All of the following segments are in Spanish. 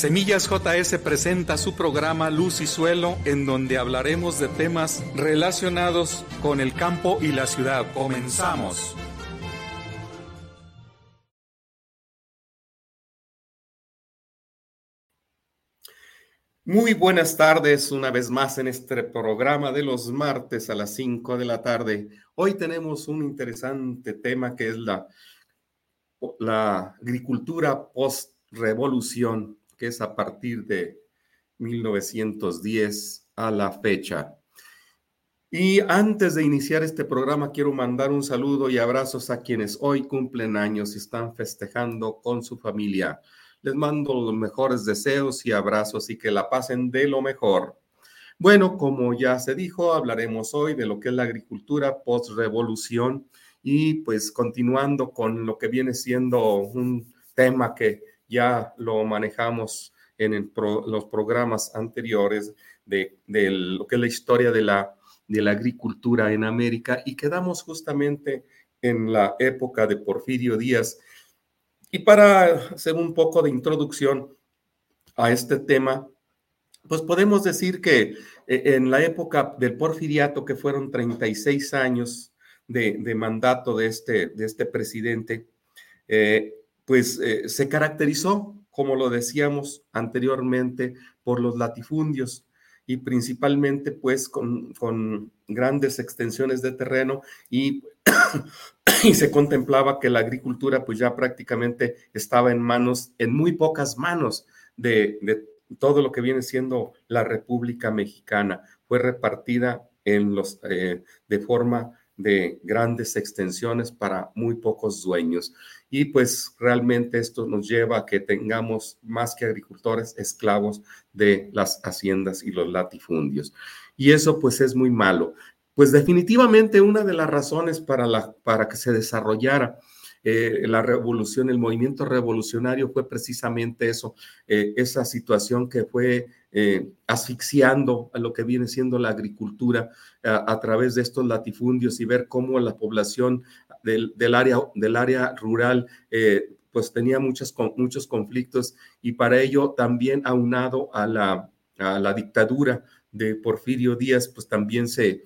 Semillas JS presenta su programa Luz y Suelo, en donde hablaremos de temas relacionados con el campo y la ciudad. Comenzamos. Muy buenas tardes, una vez más en este programa de los martes a las 5 de la tarde. Hoy tenemos un interesante tema que es la, la agricultura post-revolución que es a partir de 1910 a la fecha. Y antes de iniciar este programa, quiero mandar un saludo y abrazos a quienes hoy cumplen años y están festejando con su familia. Les mando los mejores deseos y abrazos y que la pasen de lo mejor. Bueno, como ya se dijo, hablaremos hoy de lo que es la agricultura post-revolución y pues continuando con lo que viene siendo un tema que ya lo manejamos en los programas anteriores de, lo que es la historia de la, de la agricultura en América y quedamos justamente en la época de Porfirio Díaz. Y para hacer un poco de introducción a este tema, pues podemos decir que eh, en la época del porfiriato, que fueron 36 años de, de mandato de este, de este presidente, eh, pues eh, se caracterizó, como lo decíamos anteriormente, por los latifundios y principalmente pues con, grandes extensiones de terreno y, y, se contemplaba que la agricultura pues ya prácticamente estaba en manos, en muy pocas manos de, todo lo que viene siendo la República Mexicana. Fue repartida en los, eh, de forma de grandes extensiones para muy pocos dueños. Y pues realmente esto nos lleva a que tengamos más que agricultores esclavos de las haciendas y los latifundios. Y eso pues es muy malo. Pues definitivamente una de las razones para, la, para que se desarrollara eh, la revolución, el movimiento revolucionario fue precisamente eso, eh, esa situación que fue eh, asfixiando a lo que viene siendo la agricultura a, través de estos latifundios y ver cómo la población del, área, del área rural pues tenía muchos, muchos conflictos y para ello también aunado a la, a la dictadura de Porfirio Díaz, pues también se,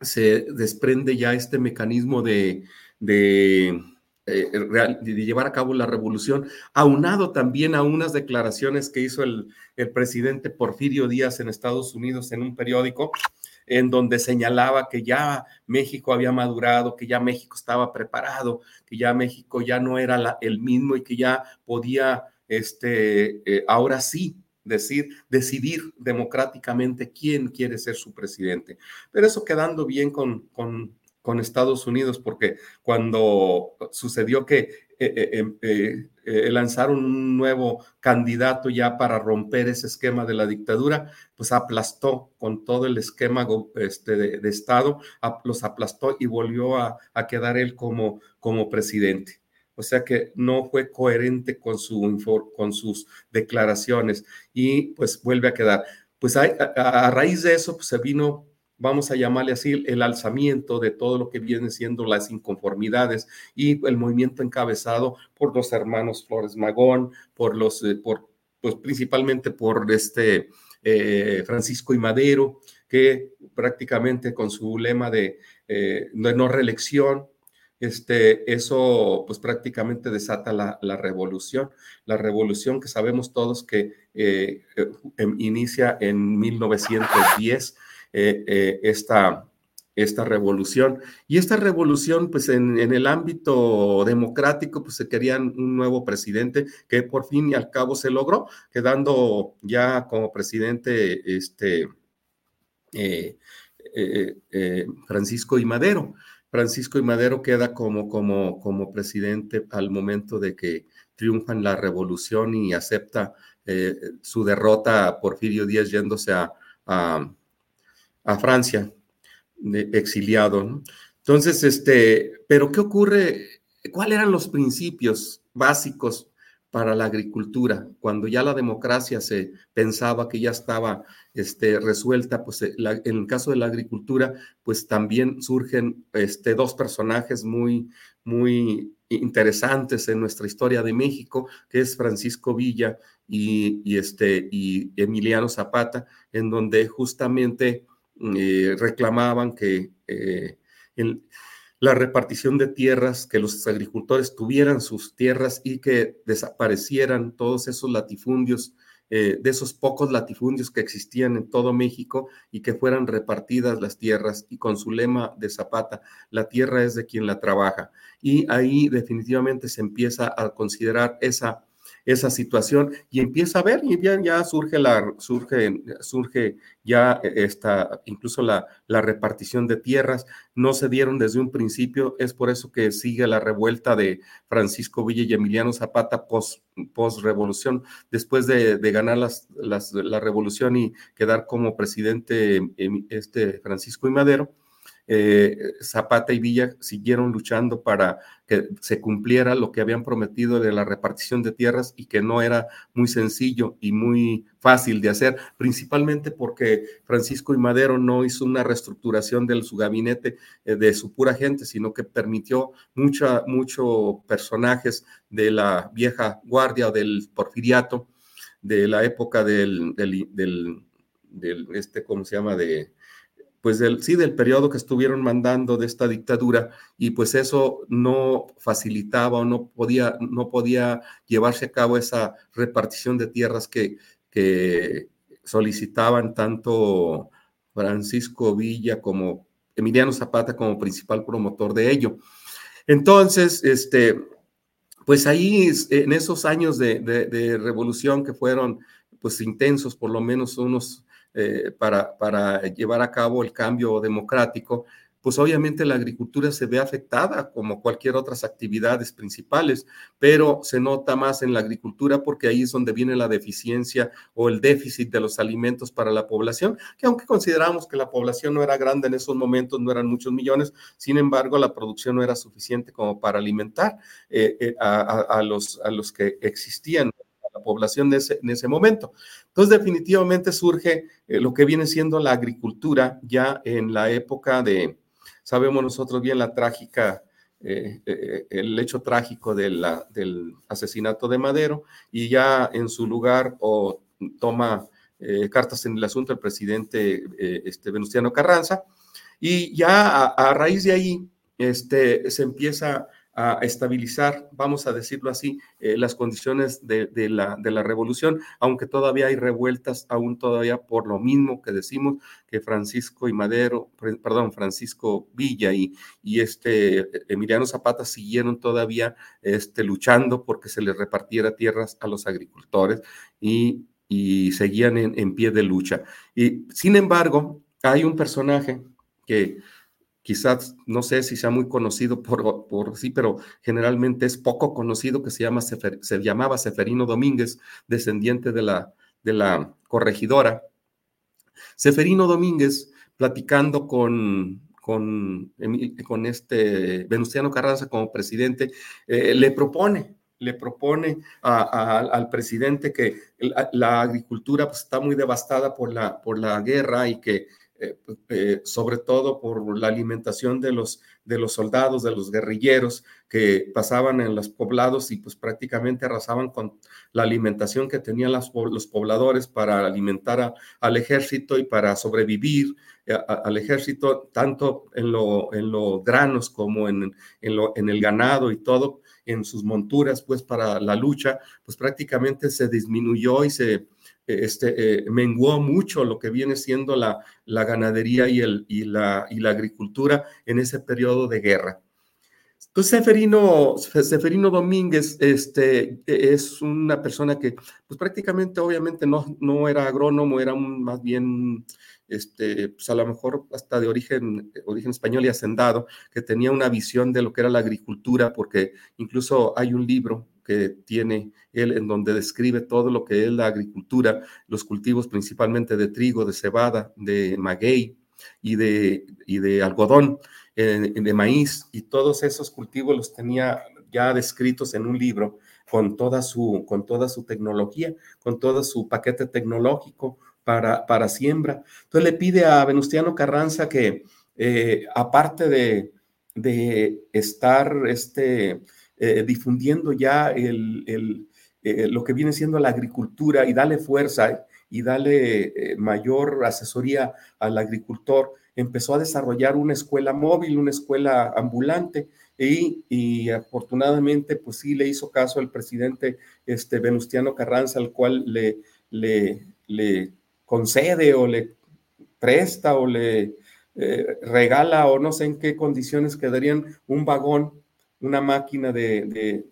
se desprende ya este mecanismo de, de, eh, de, llevar a cabo la revolución, aunado también a unas declaraciones que hizo el, el presidente Porfirio Díaz en Estados Unidos en un periódico, en donde señalaba que ya México había madurado, que ya México estaba preparado, que ya México ya no era el mismo y que ya podía, este, eh, ahora sí, decir, decidir democráticamente quién quiere ser su presidente. Pero eso quedando bien con con Estados Unidos, porque cuando sucedió que eh, eh, em, eh, lanzaron un nuevo candidato ya para romper ese esquema de la dictadura, pues aplastó con todo el esquema este, de, Estado, los aplastó y volvió a, quedar él como, como presidente. O sea que no fue coherente con, su, con sus declaraciones y pues vuelve a quedar. Pues a, a raíz de eso pues se vino vamos a llamarle así, el alzamiento de todo lo que viene siendo las inconformidades y el movimiento encabezado por los hermanos Flores Magón, por los, eh, por, pues principalmente por este eh, Francisco y Madero, que prácticamente con su lema de, eh, no reelección, este, eso pues prácticamente desata la, la, revolución, la revolución que sabemos todos que inicia en 1910 eh, eh, esta, esta revolución. Y esta revolución, pues en, el ámbito democrático, pues se querían un nuevo presidente que por fin y al cabo se logró, quedando ya como presidente este, eh, Francisco y Madero. Francisco y Madero queda como, como, como presidente al momento de que triunfan la revolución y acepta su derrota a Porfirio Díaz yéndose a a Francia, exiliado. Entonces, este, pero ¿qué ocurre? ¿Cuáles eran los principios básicos para la agricultura? Cuando ya la democracia se pensaba que ya estaba este, resuelta, pues eh, en el caso de la agricultura, pues también surgen este, dos personajes muy, muy interesantes en nuestra historia de México, que es Francisco Villa y, este, y Emiliano Zapata, en donde justamente eh, reclamaban que eh, la repartición de tierras, que los agricultores tuvieran sus tierras y que desaparecieran todos esos latifundios eh, de esos pocos latifundios que existían en todo México y que fueran repartidas las tierras y con su lema de Zapata, la tierra es de quien la trabaja. Y ahí definitivamente se empieza a considerar esa esa situación y empieza a ver y ya, ya surge la surge surge ya esta incluso la, la repartición de tierras. No se dieron desde un principio es por eso que sigue la revuelta de Francisco Villa y Emiliano Zapata post, post revolución después de, de ganar las, las, la revolución y quedar como presidente em, este Francisco y Madero eh, Zapata y Villa siguieron luchando para que se cumpliera lo que habían prometido de la repartición de tierras y que no era muy sencillo y muy fácil de hacer, principalmente porque Francisco y Madero no hizo una reestructuración de su gabinete eh, de su pura gente, sino que permitió muchos mucho personajes de la vieja guardia del porfiriato, de la época del, del, del este, ¿cómo se llama? De, pues del, sí, del periodo que estuvieron mandando de esta dictadura y pues eso no facilitaba o no podía, no podía llevarse a cabo esa repartición de tierras que, que solicitaban tanto Francisco Villa como Emiliano Zapata como principal promotor de ello. Entonces, este, pues ahí en esos años de, de, de revolución que fueron pues intensos, por lo menos unos eh, para, llevar a cabo el cambio democrático, pues obviamente la agricultura se ve afectada como cualquier otras actividades principales, pero se nota más en la agricultura porque ahí es donde viene la deficiencia o el déficit de los alimentos para la población, que aunque consideramos que la población no era grande en esos momentos, no eran muchos millones, sin embargo la producción no era suficiente como para alimentar eh, eh, a, los, a los que existían la población de ese, en ese momento. Entonces, definitivamente surge eh, lo que viene siendo la agricultura ya en la época de, sabemos nosotros bien la trágica, eh, eh, el hecho trágico de del asesinato de Madero y ya en su lugar o toma cartas en el asunto el presidente este, Venustiano Carranza y ya a, a raíz de ahí este, se empieza a estabilizar, vamos a decirlo así, eh, las condiciones de, la, de, la, revolución, aunque todavía hay revueltas, aún todavía por lo mismo que decimos que Francisco y Madero, perdón, Francisco Villa y, y este Emiliano Zapata siguieron todavía este, luchando porque se les repartiera tierras a los agricultores y, y seguían en, en pie de lucha. Y sin embargo, hay un personaje que quizás no sé si sea muy conocido por, por sí, pero generalmente es poco conocido, que se, llama se llamaba Seferino Domínguez, descendiente de la, de la corregidora. Seferino Domínguez, platicando con, con, con este Venustiano Carranza como presidente, eh, le propone, le propone al presidente que la, agricultura pues, está muy devastada por la, por la guerra y que eh, eh, sobre todo por la alimentación de los, de los soldados, de los guerrilleros que pasaban en los poblados y pues prácticamente arrasaban con la alimentación que tenían los pobladores para alimentar al ejército y para sobrevivir eh, al ejército, tanto en los en granos como en, en, lo, en el ganado y todo, en sus monturas, pues para la lucha, pues prácticamente se disminuyó y se este, eh, menguó mucho lo que viene siendo la, la ganadería y, el, y, la, y la agricultura en ese periodo de guerra. Entonces, Seferino, Seferino Domínguez este, es una persona que, pues prácticamente, obviamente, no, no era agrónomo, era un, más bien, este, pues a lo mejor hasta de origen, origen español y hacendado, que tenía una visión de lo que era la agricultura, porque incluso hay un libro que tiene él en donde describe todo lo que es la agricultura, los cultivos principalmente de trigo, de cebada, de maguey y de, y de algodón, eh, de maíz, y todos esos cultivos los tenía ya descritos en un libro con toda su, con toda su tecnología, con todo su paquete tecnológico para, para siembra. Entonces le pide a Venustiano Carranza que, eh, aparte de, de estar este, difundiendo ya el, lo que viene siendo la agricultura y darle fuerza y darle mayor asesoría al agricultor, empezó a desarrollar una escuela móvil, una escuela ambulante, y, afortunadamente, pues sí le hizo caso al presidente este, Venustiano Carranza, al cual le, le, le concede o le presta o le eh, regala o no sé en qué condiciones quedarían un vagón, una máquina de,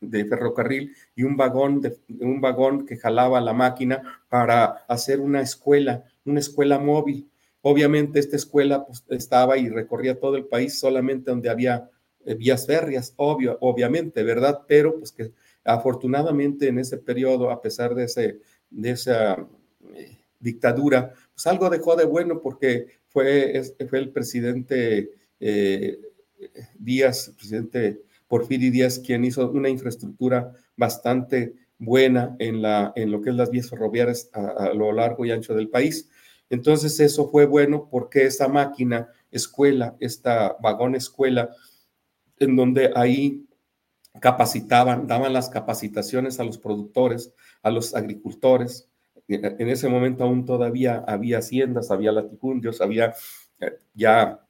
de, ferrocarril y un vagón, un vagón que jalaba la máquina para hacer una escuela, una escuela móvil. Obviamente esta escuela pues, estaba y recorría todo el país solamente donde había eh, vías férreas, obvio, obviamente, ¿verdad? Pero pues que afortunadamente en ese periodo, a pesar de, ese, de esa eh, dictadura, pues algo dejó de bueno porque fue, fue el presidente eh, Díaz, presidente Porfirio Díaz, quien hizo una infraestructura bastante buena en, la, en lo que es las vías ferroviarias a, lo largo y ancho del país. Entonces eso fue bueno porque esa máquina escuela, esta vagón escuela, en donde ahí capacitaban, daban las capacitaciones a los productores, a los agricultores. En ese momento aún todavía había haciendas, había latifundios, había eh, ya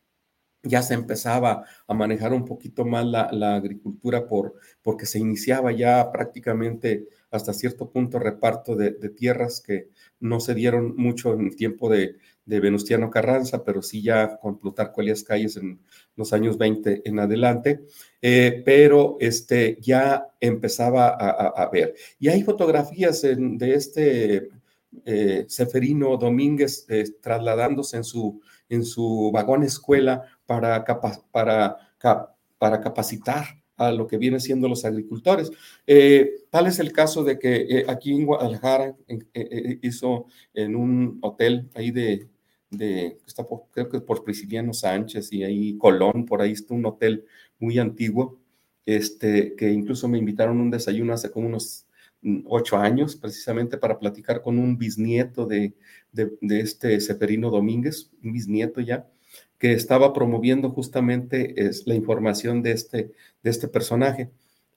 ya se empezaba a manejar un poquito más la, agricultura por, porque se iniciaba ya prácticamente hasta cierto punto reparto de, tierras que no se dieron mucho en el tiempo de, Venustiano Carranza, pero sí ya con Plutarco Elías Calles en los años 20 en adelante, eh, pero este, ya empezaba a, ver. Y hay fotografías de este eh, Seferino Domínguez eh, trasladándose en su, en su vagón escuela para, para, para capacitar a lo que viene siendo los agricultores. Eh, tal es el caso de que eh, aquí en Guadalajara eh, hizo en un hotel ahí de, de está por, creo que por Prisciliano Sánchez y ahí Colón, por ahí está un hotel muy antiguo, este, que incluso me invitaron a un desayuno hace como unos ocho años, precisamente para platicar con un bisnieto de, de, este Seferino Domínguez, un bisnieto ya, que estaba promoviendo justamente es, la información de este, de este personaje.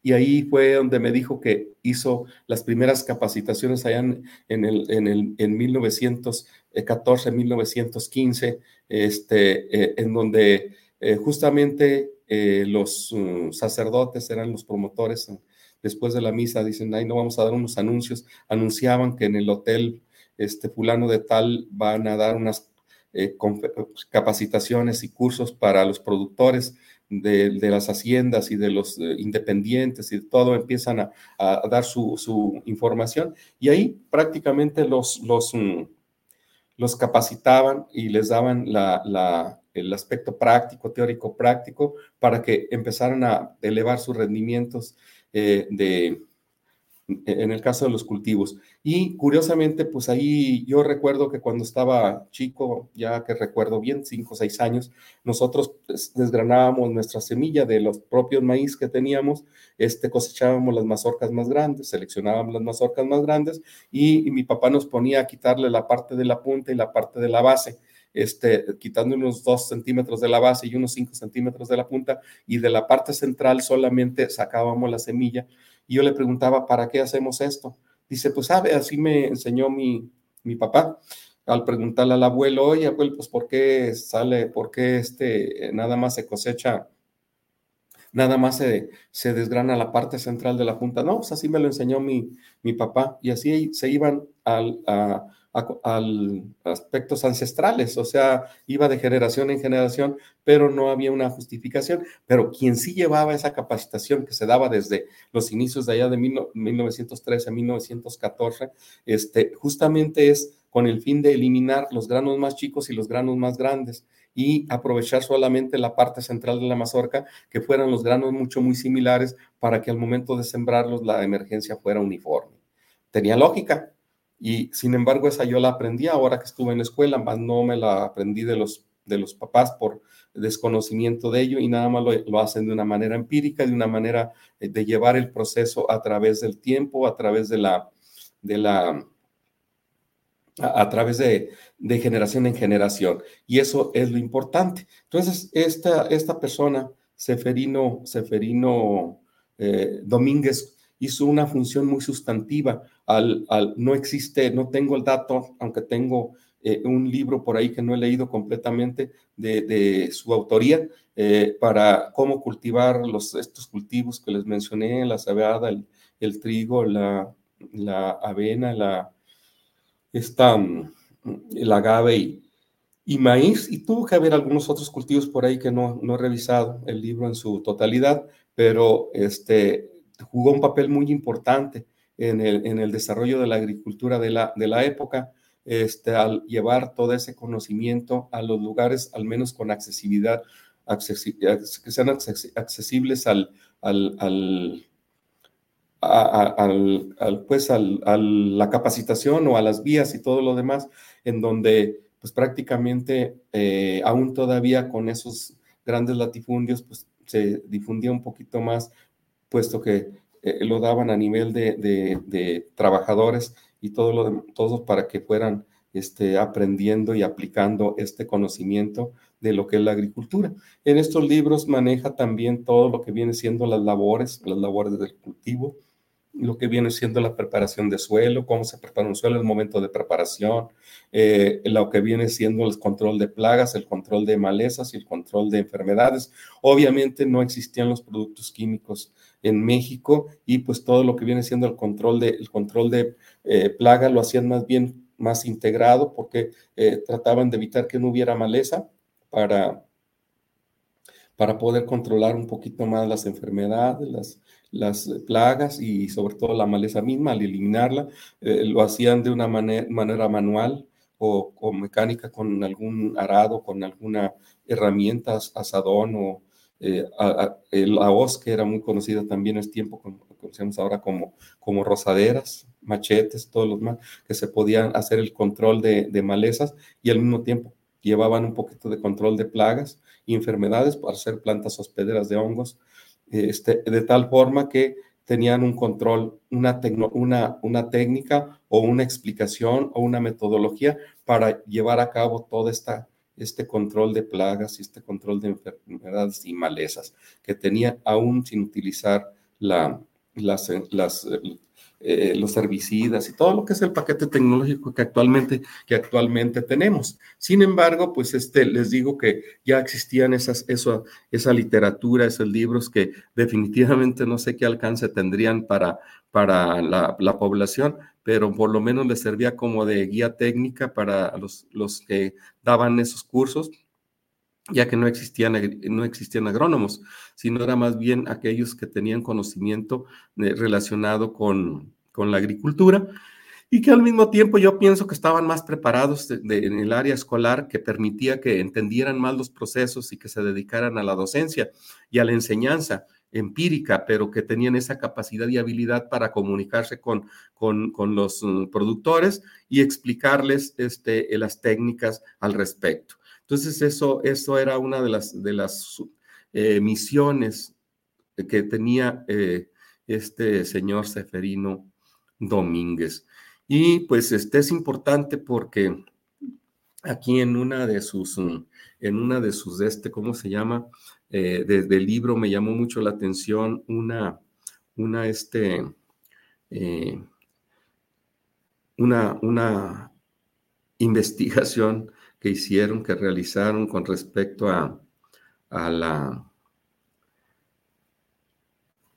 Y ahí fue donde me dijo que hizo las primeras capacitaciones allá en, el, en, el, en 1914, 1915, este, eh, en donde eh, justamente eh, los mm, sacerdotes eran los promotores. Después de la misa dicen, ay, no vamos a dar unos anuncios. Anunciaban que en el hotel este fulano de tal van a dar unas eh, capacitaciones y cursos para los productores de, las haciendas y de los eh, independientes y todo, empiezan a, dar su, información y ahí prácticamente los, los, mm, los capacitaban y les daban el aspecto práctico, teórico práctico, para que empezaran a elevar sus rendimientos eh, de en el caso de los cultivos. Y curiosamente, pues ahí yo recuerdo que cuando estaba chico, ya que recuerdo bien, cinco o seis años, nosotros pues, desgranábamos nuestra semilla de los propios maíz que teníamos, este, cosechábamos las mazorcas más grandes, seleccionábamos las mazorcas más grandes y, mi papá nos ponía a quitarle la parte de la punta y la parte de la base. Este, quitando unos dos centímetros de la base y unos cinco centímetros de la punta, y de la parte central solamente sacábamos la semilla y yo le preguntaba, ¿para qué hacemos esto? Dice, pues sabe, así me enseñó mi, mi papá. Al preguntarle al abuelo, oye, abuelo, pues ¿por qué sale, por qué este, nada más se cosecha, nada más se, se desgrana la parte central de la punta? No, pues así me lo enseñó mi, mi papá. Y así se iban al, a, aspectos ancestrales, o sea, iba de generación en generación, pero no había una justificación. Pero quien sí llevaba esa capacitación que se daba desde los inicios de allá de 1913 a 1914, este, justamente es con el fin de eliminar los granos más chicos y los granos más grandes y aprovechar solamente la parte central de la mazorca, que fueran los granos mucho, muy similares, para que al momento de sembrarlos la emergencia fuera uniforme. Tenía lógica, y sin embargo, esa yo la aprendí ahora que estuve en la escuela, más no me la aprendí de los, de los papás por desconocimiento de ello y nada más lo, hacen de una manera empírica, de una manera eh, de llevar el proceso a través del tiempo, a través de la, de la, a, través de, de, generación en generación. Y eso es lo importante. Entonces, esta, esta persona, Seferino, Seferino eh, Domínguez hizo una función muy sustantiva. Al, no existe, no tengo el dato, aunque tengo eh, un libro por ahí que no he leído completamente de, su autoría, eh, para cómo cultivar los, estos cultivos que les mencioné, la cebada, el, trigo, la, la, avena, la, esta, mm, el agave y, y maíz, y tuvo que haber algunos otros cultivos por ahí que no, no he revisado el libro en su totalidad, pero este, jugó un papel muy importante en el, en el desarrollo de la agricultura de la, de la época, este, al llevar todo ese conocimiento a los lugares, al menos con accesibilidad, que sean accesibles al, al, al al, pues a la capacitación o a las vías y todo lo demás, en donde pues prácticamente eh, aún todavía con esos grandes latifundios, pues se difundía un poquito más, puesto que eh, lo daban a nivel de, trabajadores y todo lo todos para que fueran este, aprendiendo y aplicando este conocimiento de lo que es la agricultura. En estos libros maneja también todo lo que viene siendo las labores, las labores del cultivo, lo que viene siendo la preparación de suelo, cómo se prepara un suelo, el momento de preparación, eh, lo que viene siendo el control de plagas, el control de malezas y el control de enfermedades. Obviamente no existían los productos químicos en México y pues todo lo que viene siendo el control de, el control de eh, plaga lo hacían más bien más integrado porque eh, trataban de evitar que no hubiera maleza para, para poder controlar un poquito más las enfermedades, las, las plagas y sobre todo la maleza misma, al eliminarla, eh, lo hacían de una manera, manual o, mecánica con algún arado, con alguna herramienta, asadón o eh, la hoz que era muy conocida también en es tiempo, conocemos ahora como, como rosaderas, machetes, todos los más, que se podían hacer el control de, de malezas y al mismo tiempo llevaban un poquito de control de plagas y enfermedades para hacer plantas hospederas de hongos este, de tal forma que tenían un control, una, una, una técnica o una explicación o una metodología para llevar a cabo todo esta, este control de plagas y este control de enfermedades y malezas que tenían aún sin utilizar la, las, las, eh, los herbicidas y todo lo que es el paquete tecnológico que actualmente, que actualmente tenemos. Sin embargo, pues este, les digo que ya existían esas, eso, esa literatura, esos libros que definitivamente no sé qué alcance tendrían para, para la, la población, pero por lo menos les servía como de guía técnica para los, los que daban esos cursos ya que no existían, no existían agrónomos, sino era más bien aquellos que tenían conocimiento eh, relacionado con, con, la agricultura y que al mismo tiempo yo pienso que estaban más preparados en el área escolar que permitía que entendieran más los procesos y que se dedicaran a la docencia y a la enseñanza empírica, pero que tenían esa capacidad y habilidad para comunicarse con, con, los mm, productores y explicarles este, las técnicas al respecto. Entonces, eso, eso era una de las, de las eh, misiones que tenía eh, este señor Seferino Domínguez. Y pues este es importante porque aquí en una de sus, en una de sus, este, ¿cómo se llama? Eh, desde el libro me llamó mucho la atención una, una, este, una, una investigación que hicieron, que realizaron con respecto a, a la,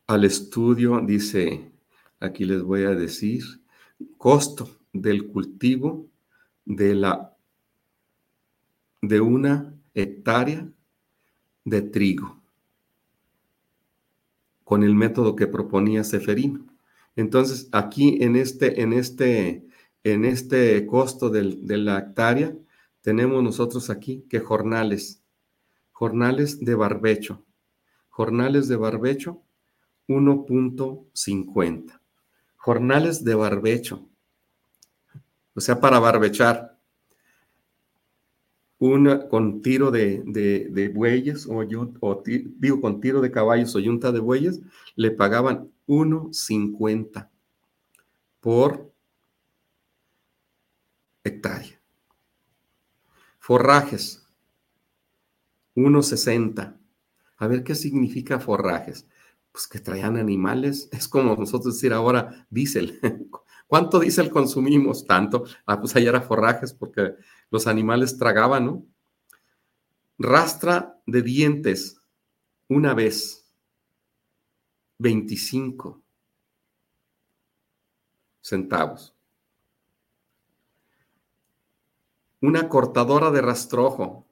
al estudio, dice, aquí les voy a decir, costo del cultivo de la de una hectárea de trigo con el método que proponía Seferino. Entonces, aquí en este, en este, en este costo de la hectárea, tenemos nosotros aquí que jornales, jornales de barbecho, jornales de barbecho 1.50, jornales de barbecho, o sea, para barbechar, una con tiro de, bueyes o, o digo con tiro de caballos o yunta de bueyes, le pagaban 1.50 por hectárea. Forrajes, 1.60. A ver qué significa forrajes. pues que traían animales. Es como nosotros decir ahora diésel. ¿Cuánto diésel consumimos? Tanto. Ah, pues allá era forrajes porque los animales tragaban, ¿no? Rastra de dientes una vez, 25 centavos. Una cortadora de rastrojo,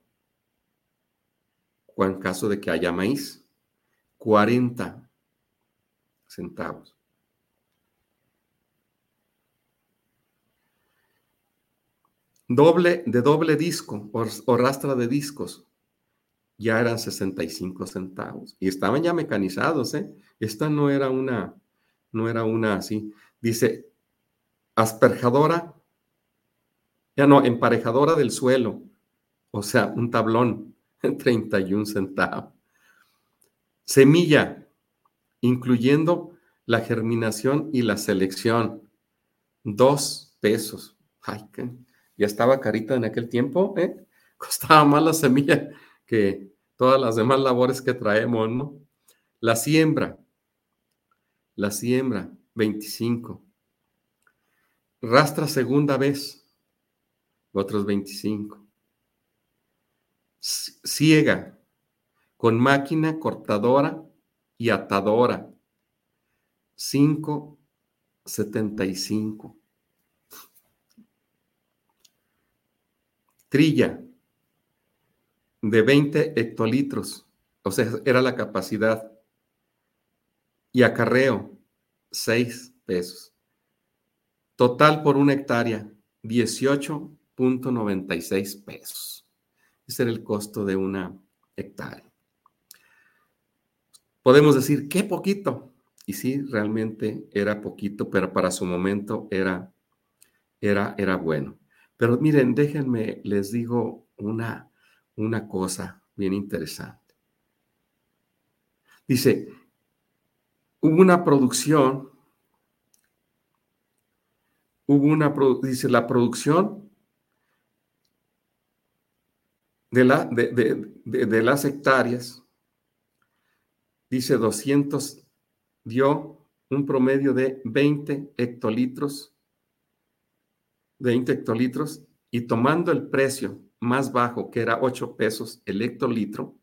o en caso de que haya maíz, 40 centavos. Doble, de doble disco o, rastra de discos, ya eran 65 centavos. Y estaban ya mecanizados, ¿eh? Esta no era una, no era una así. Dice, asperjadora, ya no, emparejadora del suelo, o sea, un tablón, 31 centavos. Semilla, incluyendo la germinación y la selección, dos pesos. Ay, ya estaba carita en aquel tiempo, ¿eh? Costaba más la semilla que todas las demás labores que traemos, ¿no? La siembra, la siembra, 25. Rastra segunda vez, otros 25. Ciega, con máquina cortadora y atadora, 5.75. Trilla, de 20 hectolitros, o sea, era la capacidad. Y acarreo, 6 pesos. Total por una hectárea, 18.96 pesos. Ese era el costo de una hectárea. Podemos decir, qué poquito. Y sí, realmente era poquito, pero para su momento era, era, era bueno. Pero miren, déjenme, les digo una, una cosa bien interesante. Dice, hubo una producción, hubo una, dice, la producción de, la, de, las hectáreas, dice 200, dio un promedio de 20 hectolitros, 20 hectolitros, y tomando el precio más bajo, que era 8 pesos el hectolitro,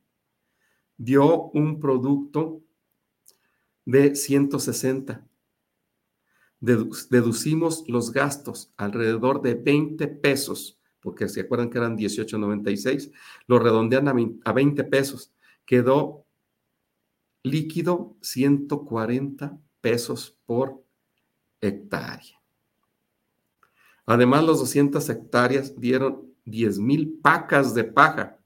dio un producto de 160. deducimos los gastos alrededor de 20 pesos, porque se acuerdan que eran 18.96, lo redondean a 20 pesos. Quedó líquido 140 pesos por hectárea. Además, los 200 hectáreas dieron 10 mil pacas de paja.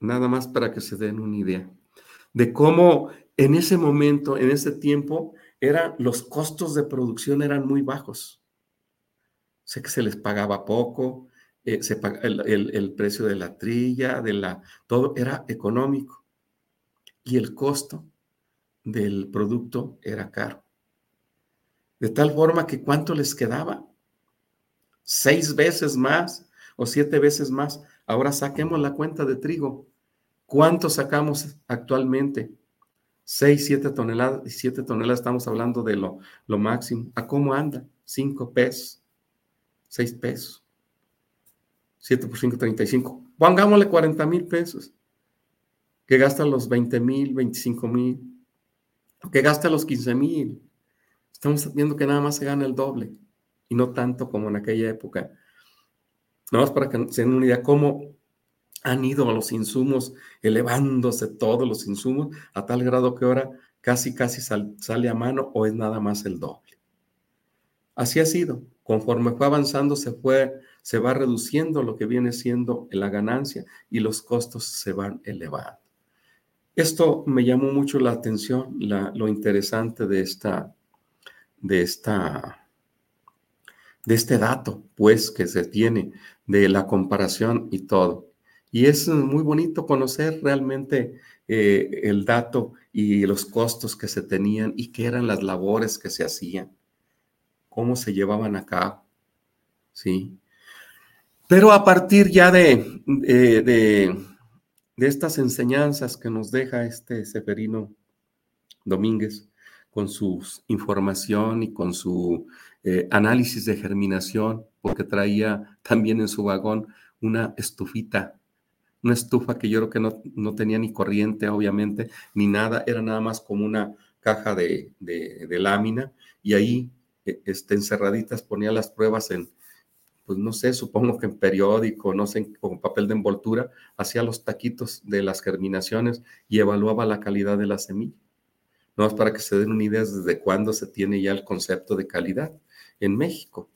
Nada más para que se den una idea de cómo en ese momento, en ese tiempo, eran, los costos de producción eran muy bajos. Sé que se les pagaba poco, eh, el, el, precio de la trilla, de la, todo era económico. Y el costo del producto era caro. De tal forma que cuánto les quedaba? seis veces más o siete veces más. Ahora saquemos la cuenta de trigo. ¿Cuánto sacamos actualmente? Seis, siete toneladas y siete toneladas, estamos hablando de lo, lo máximo. ¿A cómo anda? Cinco pesos, seis pesos. Siete por cinco, treinta y cinco. Pongámosle cuarenta mil pesos. Que gasta los veinte mil, veinticinco mil. Que gasta los quince mil. Estamos viendo que nada más se gana el doble y no tanto como en aquella época. Nada más para que se den una idea cómo han ido los insumos elevándose todos los insumos a tal grado que ahora casi casi sale a mano o es nada más el doble. Así ha sido. Conforme fue avanzando se fue se va reduciendo lo que viene siendo la ganancia y los costos se van elevando. Esto me llamó mucho la atención, lo interesante de esta, de esta de este dato, pues, que se tiene de la comparación y todo. Y es muy bonito conocer realmente eh, el dato y los costos que se tenían y qué eran las labores que se hacían, cómo se llevaban a cabo. ¿sí? Pero a partir ya de, de, de estas enseñanzas que nos deja este Seferino Domínguez con su información y con su eh, análisis de germinación, porque traía también en su vagón una estufita, una estufa que yo creo que no, no tenía ni corriente, obviamente, ni nada, era nada más como una caja de, de, lámina y ahí e, este, encerraditas ponía las pruebas en, pues no sé, supongo que en periódico, no sé, con papel de envoltura, hacía los taquitos de las germinaciones y evaluaba la calidad de la semilla. No es para que se den una idea desde cuándo se tiene ya el concepto de calidad en México.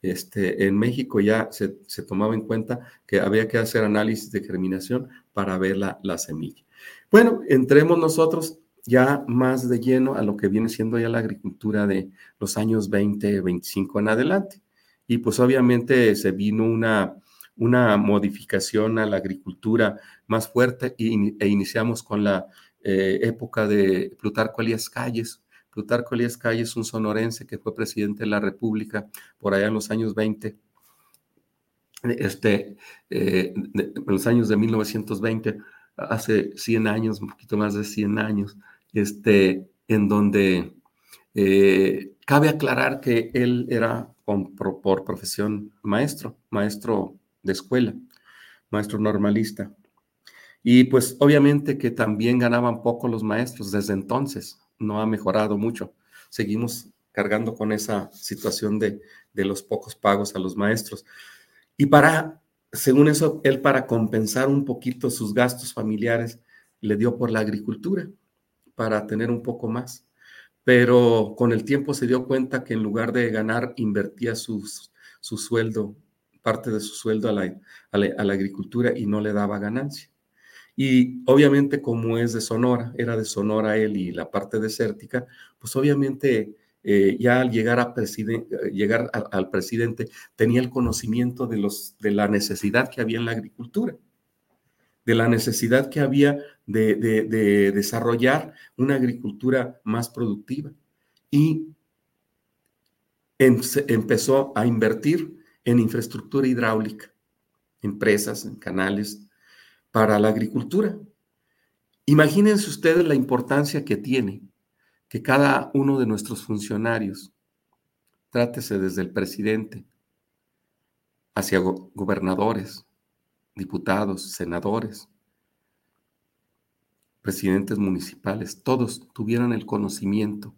Este, en México ya se, tomaba en cuenta que había que hacer análisis de germinación para ver la, la semilla. Bueno, entremos nosotros ya más de lleno a lo que viene siendo ya la agricultura de los años 20, 25 en adelante. Y pues obviamente se vino una, una modificación a la agricultura más fuerte e iniciamos con la eh, época de Plutarco Elías Calles. Plutarco Elías Calles, un sonorense que fue presidente de la República por allá en los años 20, este, eh, en los años de 1920, hace 100 años, un poquito más de 100 años, este, en donde eh, cabe aclarar que él era por, profesión maestro, maestro de escuela, maestro normalista. Y pues obviamente que también ganaban poco los maestros desde entonces, no ha mejorado mucho. Seguimos cargando con esa situación de, de los pocos pagos a los maestros. Y para, según eso, él para compensar un poquito sus gastos familiares, le dio por la agricultura para tener un poco más. Pero con el tiempo se dio cuenta que en lugar de ganar, invertía su sueldo, parte de su sueldo a la, a la agricultura y no le daba ganancia. Y obviamente como es de Sonora, era de Sonora él y la parte desértica, pues obviamente eh, ya al llegar, llegar al presidente tenía el conocimiento de, los, de la necesidad que había en la agricultura de la necesidad que había de, desarrollar una agricultura más productiva. Y empezó a invertir en infraestructura hidráulica, empresas, en canales para la agricultura. Imagínense ustedes la importancia que tiene que cada uno de nuestros funcionarios, trátese desde el presidente hacia gobernadores, diputados, senadores, presidentes municipales, todos tuvieran el conocimiento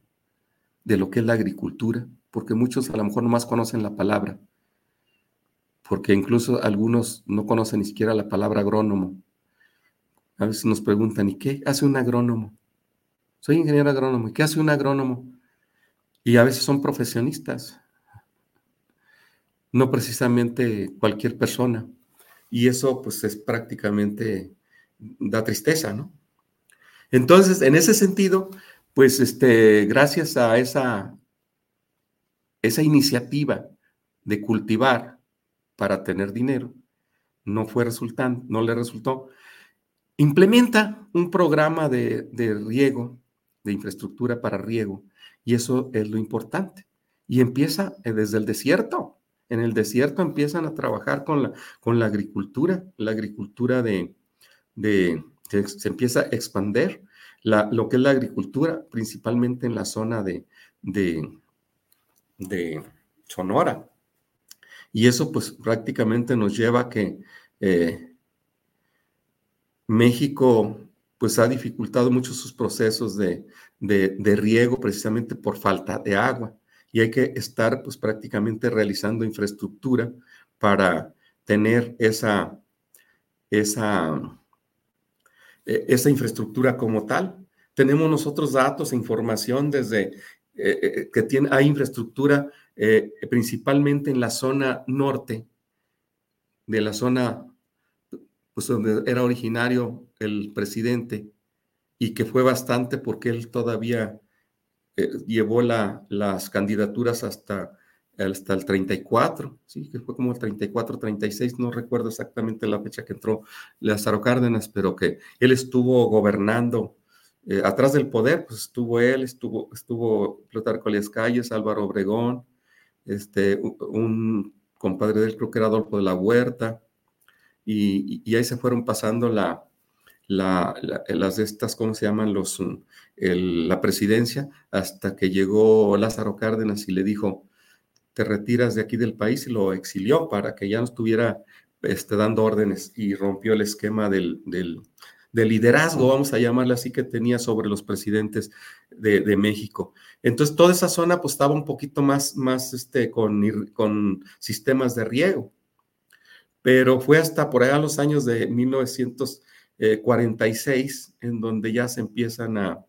de lo que es la agricultura, porque muchos a lo mejor no más conocen la palabra, porque incluso algunos no conocen ni siquiera la palabra agrónomo. A veces nos preguntan, ¿y qué hace un agrónomo? Soy ingeniero agrónomo, ¿y qué hace un agrónomo? Y a veces son profesionistas, no precisamente cualquier persona. Y eso pues es prácticamente, da tristeza, ¿no? Entonces, en ese sentido, pues este, gracias a esa, esa iniciativa de cultivar para tener dinero, no fue resultante, no le resultó. Implementa un programa de, de riego, de infraestructura para riego, y eso es lo importante. Y empieza eh, desde el desierto. En el desierto empiezan a trabajar con la, con la agricultura, la agricultura de, de se, empieza a expander lo que es la agricultura, principalmente en la zona de, de, de Sonora. Y eso pues prácticamente nos lleva a que eh, México pues ha dificultado mucho sus procesos de, de, riego precisamente por falta de agua y hay que estar pues prácticamente realizando infraestructura para tener esa, esa, e, esa infraestructura como tal. Tenemos nosotros datos e información desde eh, eh, que tiene, hay infraestructura eh, principalmente en la zona norte de la zona pues donde era originario el presidente y que fue bastante porque él todavía eh, llevó la, las candidaturas hasta, hasta el 34, sí, que fue como el 34, 36, no recuerdo exactamente la fecha que entró Lázaro Cárdenas, pero que él estuvo gobernando eh, atrás del poder, pues estuvo él, estuvo, estuvo Plutarco Elias Calles, Álvaro Obregón, este, un, compadre de él, creo que era Adolfo de la Huerta, y, ahí se fueron pasando la, las de estas, ¿cómo se llaman? Los, la presidencia, hasta que llegó Lázaro Cárdenas y le dijo, te retiras de aquí del país y lo exilió para que ya no estuviera este, dando órdenes y rompió el esquema del, del, liderazgo, vamos a llamarle así, que tenía sobre los presidentes de, México. Entonces, toda esa zona pues estaba un poquito más, más este, con, con sistemas de riego. Pero fue hasta por allá los años de 1946 en donde ya se empiezan a,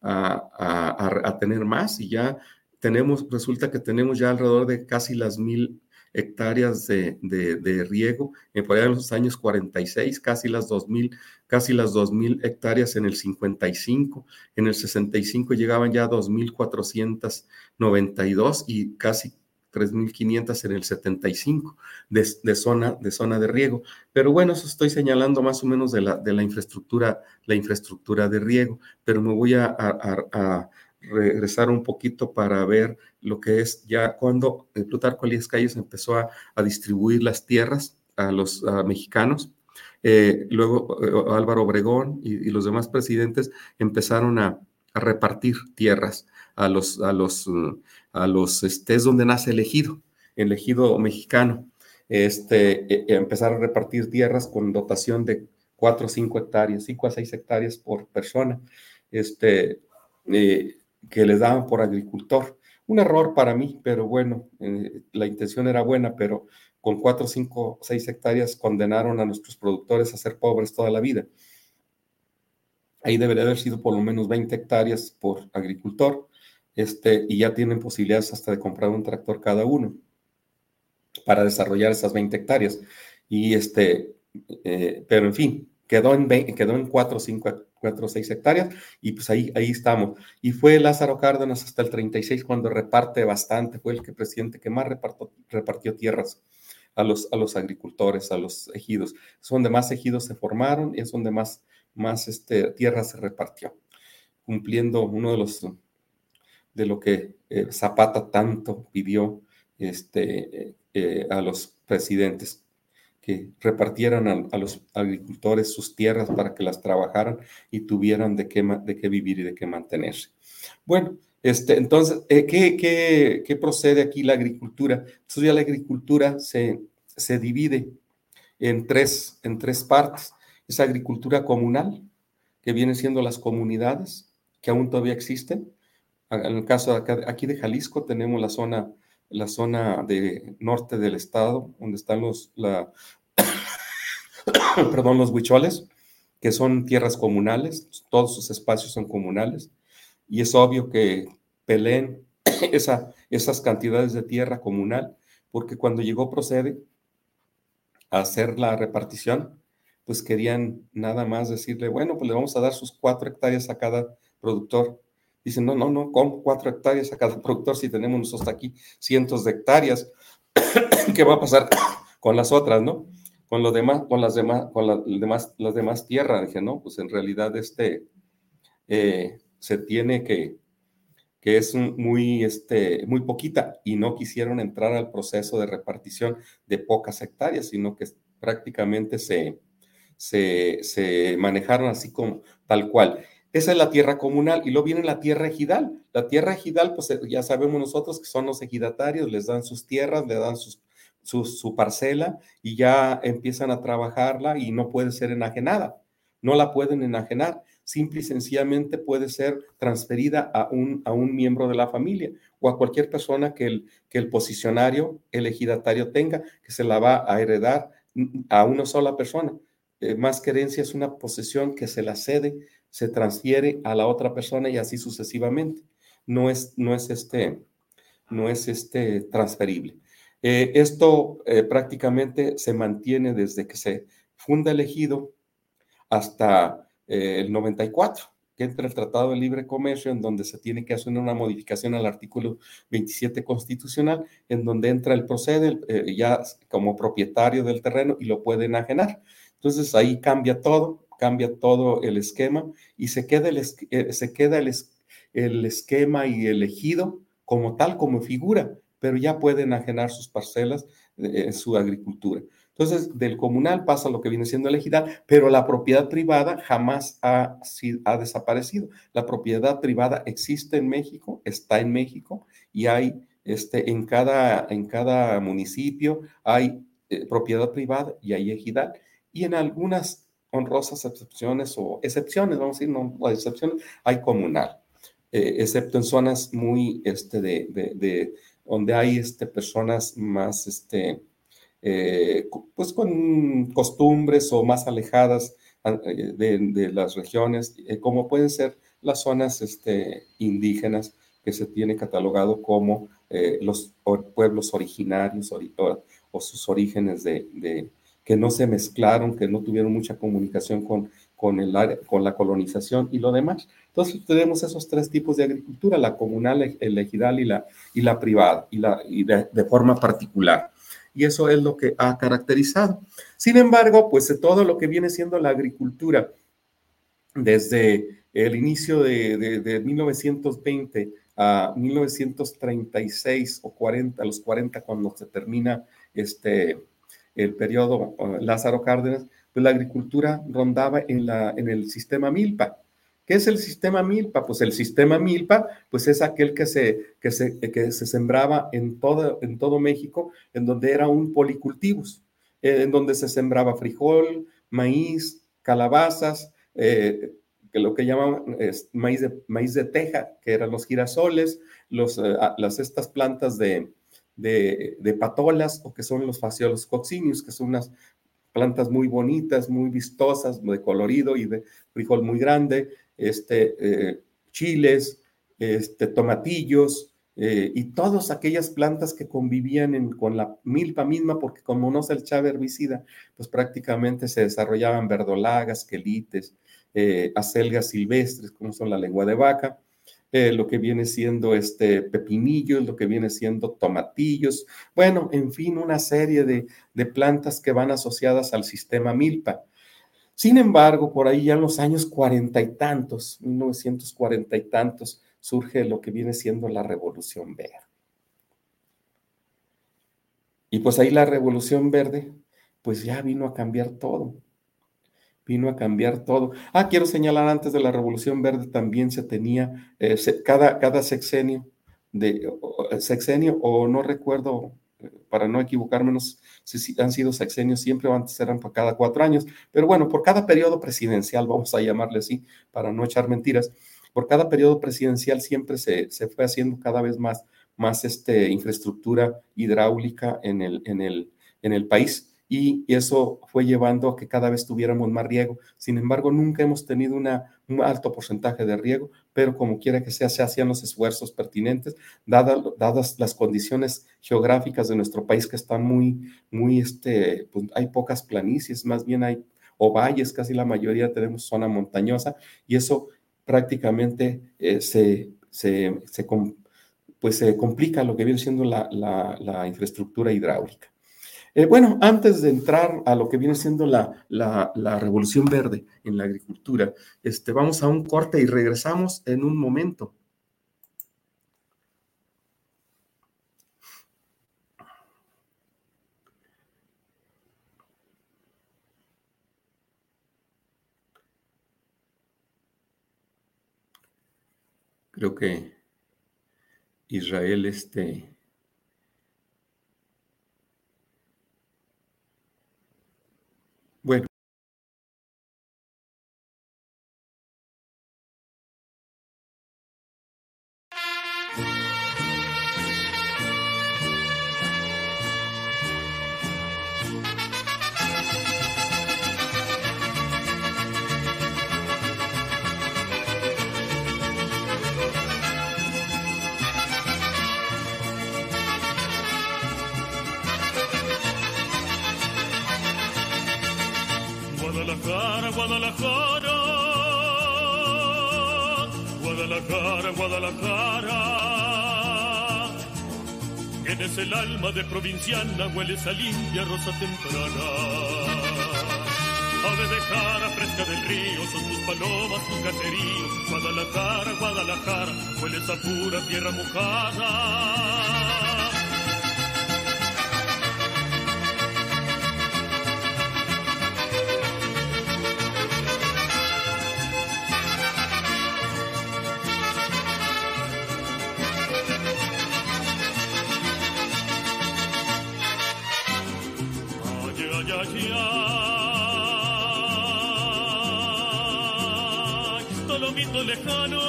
a, a tener más y ya tenemos, resulta que tenemos ya alrededor de casi las mil hectáreas de, de, riego, en por allá en los años 46, casi las 2000, casi las 2000 hectáreas en el 55, en el 65 llegaban ya a 2492 y casi 3.500 en el 75 de, zona, de zona de riego. Pero bueno, eso estoy señalando más o menos de la, de la infraestructura, la infraestructura de riego, pero me voy a, a regresar un poquito para ver lo que es ya cuando Plutarco Elías Calles empezó a, distribuir las tierras a los mexicanos. Eh, luego eh, Álvaro Obregón y, los demás presidentes empezaron a, repartir tierras a los, a los, a los, este, donde nace el ejido, el ejido mexicano. Este, e, e, empezar a repartir tierras con dotación de 4 o 5 hectáreas, 5 a 6 hectáreas por persona. Este, eh, que les daban por agricultor. Un error para mí, pero bueno, eh, la intención era buena, pero con cuatro, cinco, seis hectáreas condenaron a nuestros productores a ser pobres toda la vida. Ahí debería haber sido por lo menos 20 hectáreas por agricultor, este, y ya tienen posibilidades hasta de comprar un tractor cada uno para desarrollar esas 20 hectáreas. Y este, eh, pero en fin, quedó en, quedó en 4 o 5 4 o 6 hectáreas, y pues ahí, ahí estamos. Y fue Lázaro Cárdenas hasta el 36 cuando reparte bastante, fue el que presidente que más repartió, repartió tierras a los, a los agricultores, a los ejidos. Es donde más ejidos se formaron y es donde más, más este, tierra se repartió, cumpliendo uno de los de lo que eh, Zapata tanto pidió este, eh, eh, a los presidentes que repartieran a, los agricultores sus tierras para que las trabajaran y tuvieran de qué, de qué vivir y de qué mantenerse. Bueno, este, entonces, ¿qué, qué, qué, procede aquí la agricultura? Entonces la agricultura se, se divide en tres, en tres partes. Esa agricultura comunal, que viene siendo las comunidades, que aún todavía existen. En el caso aquí de Jalisco tenemos la zona la zona de norte del estado, donde están los, la, perdón, los huicholes, que son tierras comunales, todos sus espacios son comunales, y es obvio que peleen esa, esas cantidades de tierra comunal, porque cuando llegó Procede a hacer la repartición, pues querían nada más decirle, bueno, pues le vamos a dar sus cuatro hectáreas a cada productor Dicen, no, no, no, con cuatro hectáreas a cada productor si tenemos nosotros aquí cientos de hectáreas. ¿Qué va a pasar con las otras, no? Con los demás, con las demás, con las demás, las demás tierras. Dije, no, pues en realidad este eh, se tiene que, que es muy, este, muy poquita y no quisieron entrar al proceso de repartición de pocas hectáreas, sino que prácticamente se, se, se manejaron así como tal cual. Esa es la tierra comunal y luego viene la tierra ejidal. La tierra ejidal, pues eh, ya sabemos nosotros que son los ejidatarios, les dan sus tierras, le dan sus, su, parcela y ya empiezan a trabajarla y no puede ser enajenada. No la pueden enajenar. Simple y sencillamente puede ser transferida a un, a un miembro de la familia o a cualquier persona que el, que el posicionario, el ejidatario tenga, que se la va a heredar a una sola persona. Eh, más que herencia es una posesión que se la cede se transfiere a la otra persona y así sucesivamente. No es, no es, este, no es este transferible. Eh, esto eh, prácticamente se mantiene desde que se funda el ejido hasta eh, el 94, que entra el Tratado de Libre Comercio, en donde se tiene que hacer una modificación al artículo 27 constitucional, en donde entra el procede ya como propietario del terreno y lo puede enajenar. Entonces ahí cambia todo, cambia todo el esquema y se queda el, eh, se queda el, el esquema y elegido como tal, como figura, pero ya pueden ajenar sus parcelas en su agricultura. Entonces, del comunal pasa lo que viene siendo el ejidal, pero la propiedad privada jamás ha, ha desaparecido. La propiedad privada existe en México, está en México y hay este, en, cada, en cada municipio hay eh, propiedad privada y hay ejidal. Y en algunas honrosas excepciones o excepciones, vamos a decir, no, excepciones, hay comunal, eh, excepto en zonas muy, este, de, de, donde hay este, personas más, este, eh, pues con costumbres o más alejadas de, de las regiones, como pueden ser las zonas este, indígenas que se tiene catalogado como los pueblos originarios o, sus orígenes de, que no se mezclaron, que no tuvieron mucha comunicación con, con, el, con la colonización y lo demás. Entonces tenemos esos tres tipos de agricultura, la comunal, el ejidal y la, y la privada, y, la, y de, forma particular. Y eso es lo que ha caracterizado. Sin embargo, pues todo lo que viene siendo la agricultura desde el inicio de, de, de 1920 a 1936 o 40, a los 40 cuando se termina este, el periodo Lázaro Cárdenas, pues la agricultura rondaba en, la, en el sistema Milpa. ¿Qué es el sistema Milpa? Pues el sistema Milpa, pues es aquel que se, que se, que se sembraba en todo, en todo México, en donde era un policultivos, eh, en donde se sembraba frijol, maíz, calabazas, eh, que lo que llaman es maíz, de, maíz de teja, que eran los girasoles, los, eh, las, estas plantas de, de, patolas o que son los fasciolos coccinius, que son unas plantas muy bonitas, muy vistosas, de colorido y de frijol muy grande, este, eh, chiles, este, tomatillos, eh, y todas aquellas plantas que convivían con la milpa misma, porque como no se echaba herbicida, pues prácticamente se desarrollaban verdolagas, quelites, eh, acelgas silvestres, como son la lengua de vaca, eh, lo que viene siendo este pepinillos, lo que viene siendo tomatillos, bueno, en fin, una serie de, de plantas que van asociadas al sistema milpa. Sin embargo, por ahí ya en los años cuarenta y tantos, 1940 y tantos, surge lo que viene siendo la revolución verde. Y pues ahí la revolución verde, pues ya vino a cambiar todo vino a cambiar todo. Ah, quiero señalar antes de la Revolución Verde también se tenía eh, cada, cada sexenio, de, sexenio o no recuerdo, eh, para no equivocarme, si han sido sexenios siempre o antes eran para cada cuatro años, pero bueno, por cada periodo presidencial, vamos a llamarle así, para no echar mentiras, por cada periodo presidencial siempre se, se fue haciendo cada vez más, más este, infraestructura hidráulica en el, en el, en el país y eso fue llevando a que cada vez tuviéramos más riego. Sin embargo, nunca hemos tenido una, un alto porcentaje de riego, pero como quiera que sea, se hacían los esfuerzos pertinentes, dadas, las condiciones geográficas de nuestro país que están muy, muy, este, pues hay pocas planicies, más bien hay o valles, casi la mayoría tenemos zona montañosa, y eso prácticamente eh, se, se, se, pues se complica lo que viene siendo la, la infraestructura hidráulica. Eh, bueno, antes de entrar a lo que viene siendo la, revolución verde en la agricultura, este, vamos a un corte y regresamos en un momento. Creo que Israel este, Guadalajara, Guadalajara, Guadalajara, Guadalajara. Tienes el alma de provinciana, hueles a limpia rosa temprana. Ave de cara fresca del río, son tus palomas, tu caserío. Guadalajara, Guadalajara, hueles a pura tierra mojada. Dolomito lejano.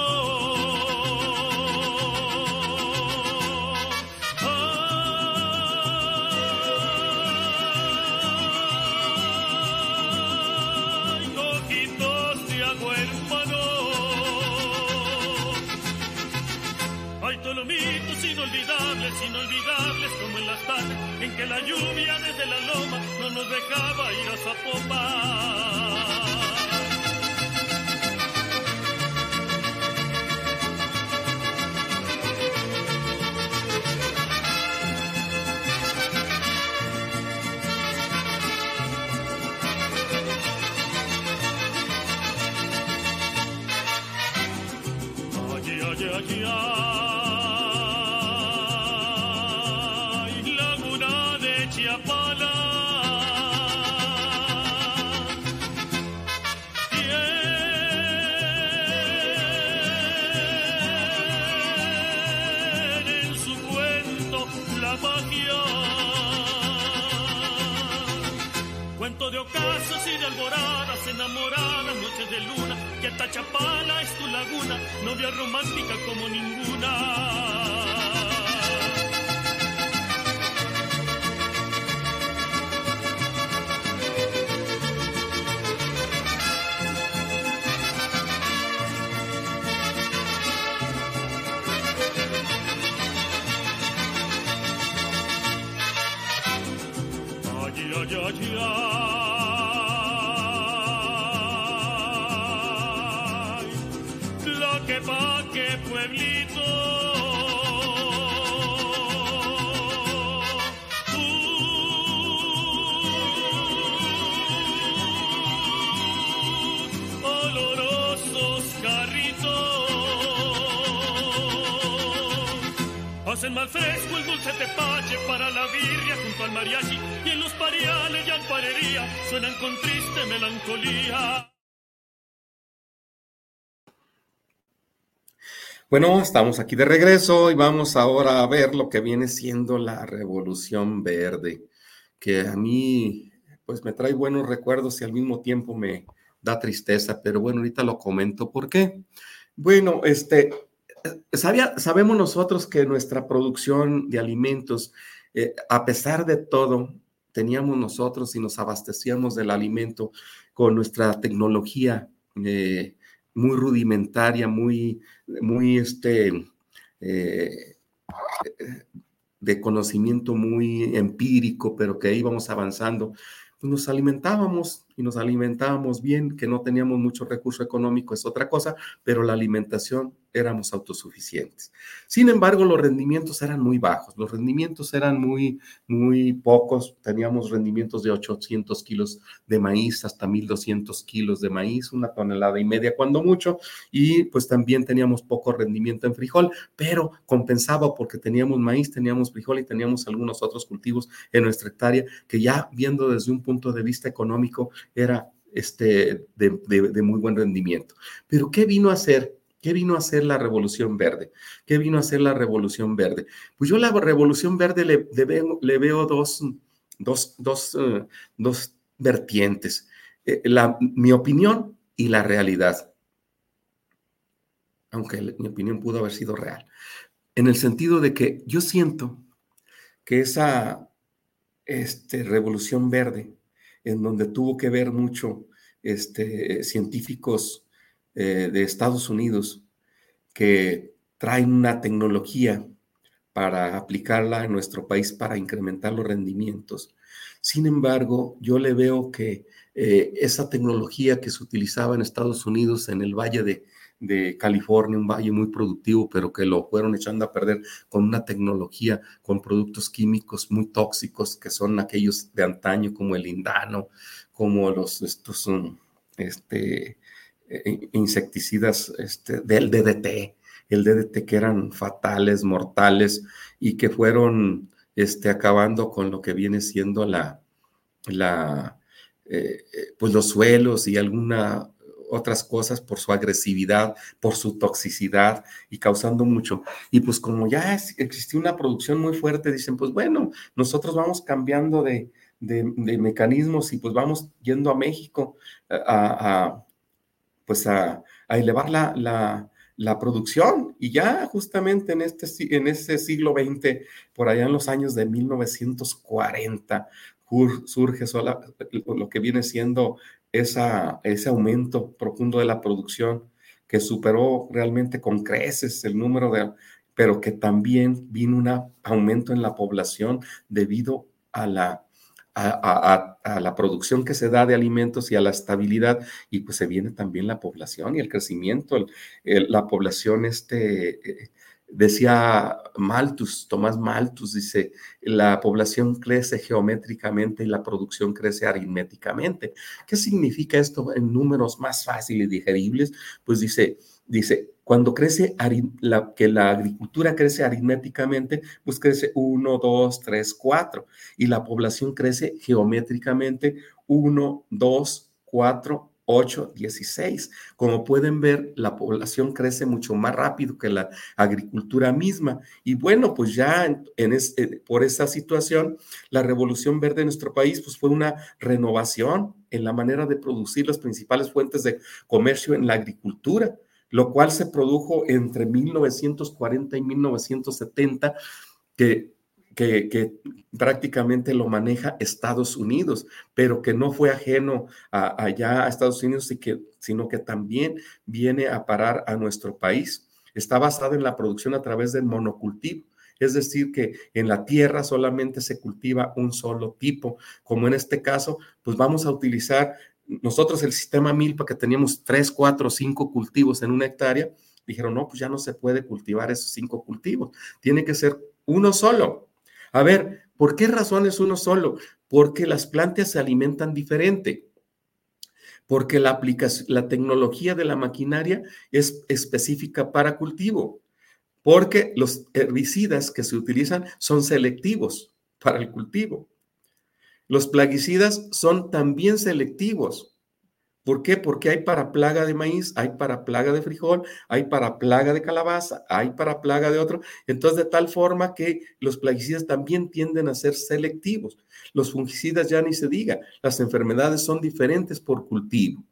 Ay, de agua hermano. Hay tolomitos inolvidables, inolvidables como en las tardes en que la lluvia desde la loma no nos dejaba ir a Zapopan. Hacen más fresco el dulce tepache para la birria junto al mariachi y en los pariales y alfarería suenan con triste melancolía. Bueno, estamos aquí de regreso y vamos ahora a ver lo que viene siendo la revolución verde, que a mí pues me trae buenos recuerdos y al mismo tiempo me da tristeza, pero bueno, ahorita lo comento. ¿Por qué? Bueno, este, sabía, sabemos nosotros que nuestra producción de alimentos, eh, a pesar de todo, teníamos nosotros y nos abastecíamos del alimento con nuestra tecnología eh, muy rudimentaria, muy, muy este, eh, de conocimiento muy empírico, pero que íbamos avanzando, pues nos alimentábamos y nos alimentábamos bien, que no teníamos mucho recurso económico es otra cosa, pero la alimentación éramos autosuficientes. Sin embargo, los rendimientos eran muy bajos, los rendimientos eran muy, muy pocos, teníamos rendimientos de 800 kilos de maíz hasta 1200 kilos de maíz, una tonelada y media cuando mucho, y pues también teníamos poco rendimiento en frijol, pero compensaba porque teníamos maíz, teníamos frijol y teníamos algunos otros cultivos en nuestra hectárea que ya viendo desde un punto de vista económico era este, de, de, de muy buen rendimiento. Pero ¿qué vino a hacer? ¿Qué vino a hacer la revolución verde? ¿Qué vino a hacer la revolución verde? Pues yo la revolución verde le, veo, dos, dos vertientes. Eh, mi opinión y la realidad. Aunque mi opinión pudo haber sido real. En el sentido de que yo siento que esa este, revolución verde, en donde tuvo que ver mucho este, científicos eh, de Estados Unidos que traen una tecnología para aplicarla en nuestro país para incrementar los rendimientos. Sin embargo, yo le veo que eh, esa tecnología que se utilizaba en Estados Unidos, en el Valle de, de, California, un valle muy productivo, pero que lo fueron echando a perder con una tecnología, con productos químicos muy tóxicos, que son aquellos de antaño, como el lindano, como los, estos, este, insecticidas este, del DDT, el DDT que eran fatales, mortales y que fueron este, acabando con lo que viene siendo la, la eh, pues los suelos y alguna otras cosas por su agresividad, por su toxicidad y causando mucho. Y pues como ya es, existía una producción muy fuerte, dicen, pues bueno, nosotros vamos cambiando de, de, mecanismos y pues vamos yendo a México a, pues a, elevar la, la, producción. Y ya justamente en, este, en ese siglo XX, por allá en los años de 1940, surge lo que viene siendo esa, ese aumento profundo de la producción que superó realmente con creces el número de, pero que también vino un aumento en la población debido a la a, la producción que se da de alimentos y a la estabilidad, y pues se viene también la población y el crecimiento. la población, este, eh, decía Malthus, Tomás Malthus, dice, la población crece geométricamente y la producción crece aritméticamente. ¿Qué significa esto en números más fáciles y digeribles? Pues dice, dice, cuando crece, la, que la agricultura crece aritméticamente, pues crece 1, 2, 3, 4. Y la población crece geométricamente 1, 2, 4, 8, 16. Como pueden ver, la población crece mucho más rápido que la agricultura misma. Y bueno, pues ya en, eh, por esa situación, la revolución verde en nuestro país pues fue una renovación en la manera de producir las principales fuentes de comercio en la agricultura lo cual se produjo entre 1940 y 1970, que, prácticamente lo maneja Estados Unidos, pero que no fue ajeno a, allá a Estados Unidos, y que, sino que también viene a parar a nuestro país. Está basado en la producción a través del monocultivo. Es decir, que en la tierra solamente se cultiva un solo tipo, como en este caso, pues vamos a utilizar nosotros el sistema milpa que teníamos tres, cuatro, cinco cultivos en una hectárea, dijeron, no, pues ya no se puede cultivar esos cinco cultivos, tiene que ser uno solo. A ver, ¿por qué razón es uno solo? Porque las plantas se alimentan diferente, porque la, aplicación, la tecnología de la maquinaria es específica para cultivo, porque los herbicidas que se utilizan son selectivos para el cultivo. Los plaguicidas son también selectivos. ¿Por qué? Porque hay para plaga de maíz, hay para plaga de frijol, hay para plaga de calabaza, hay para plaga de otro. Entonces, de tal forma que los plaguicidas también tienden a ser selectivos. Los fungicidas ya ni se diga, las enfermedades son diferentes por cultivo.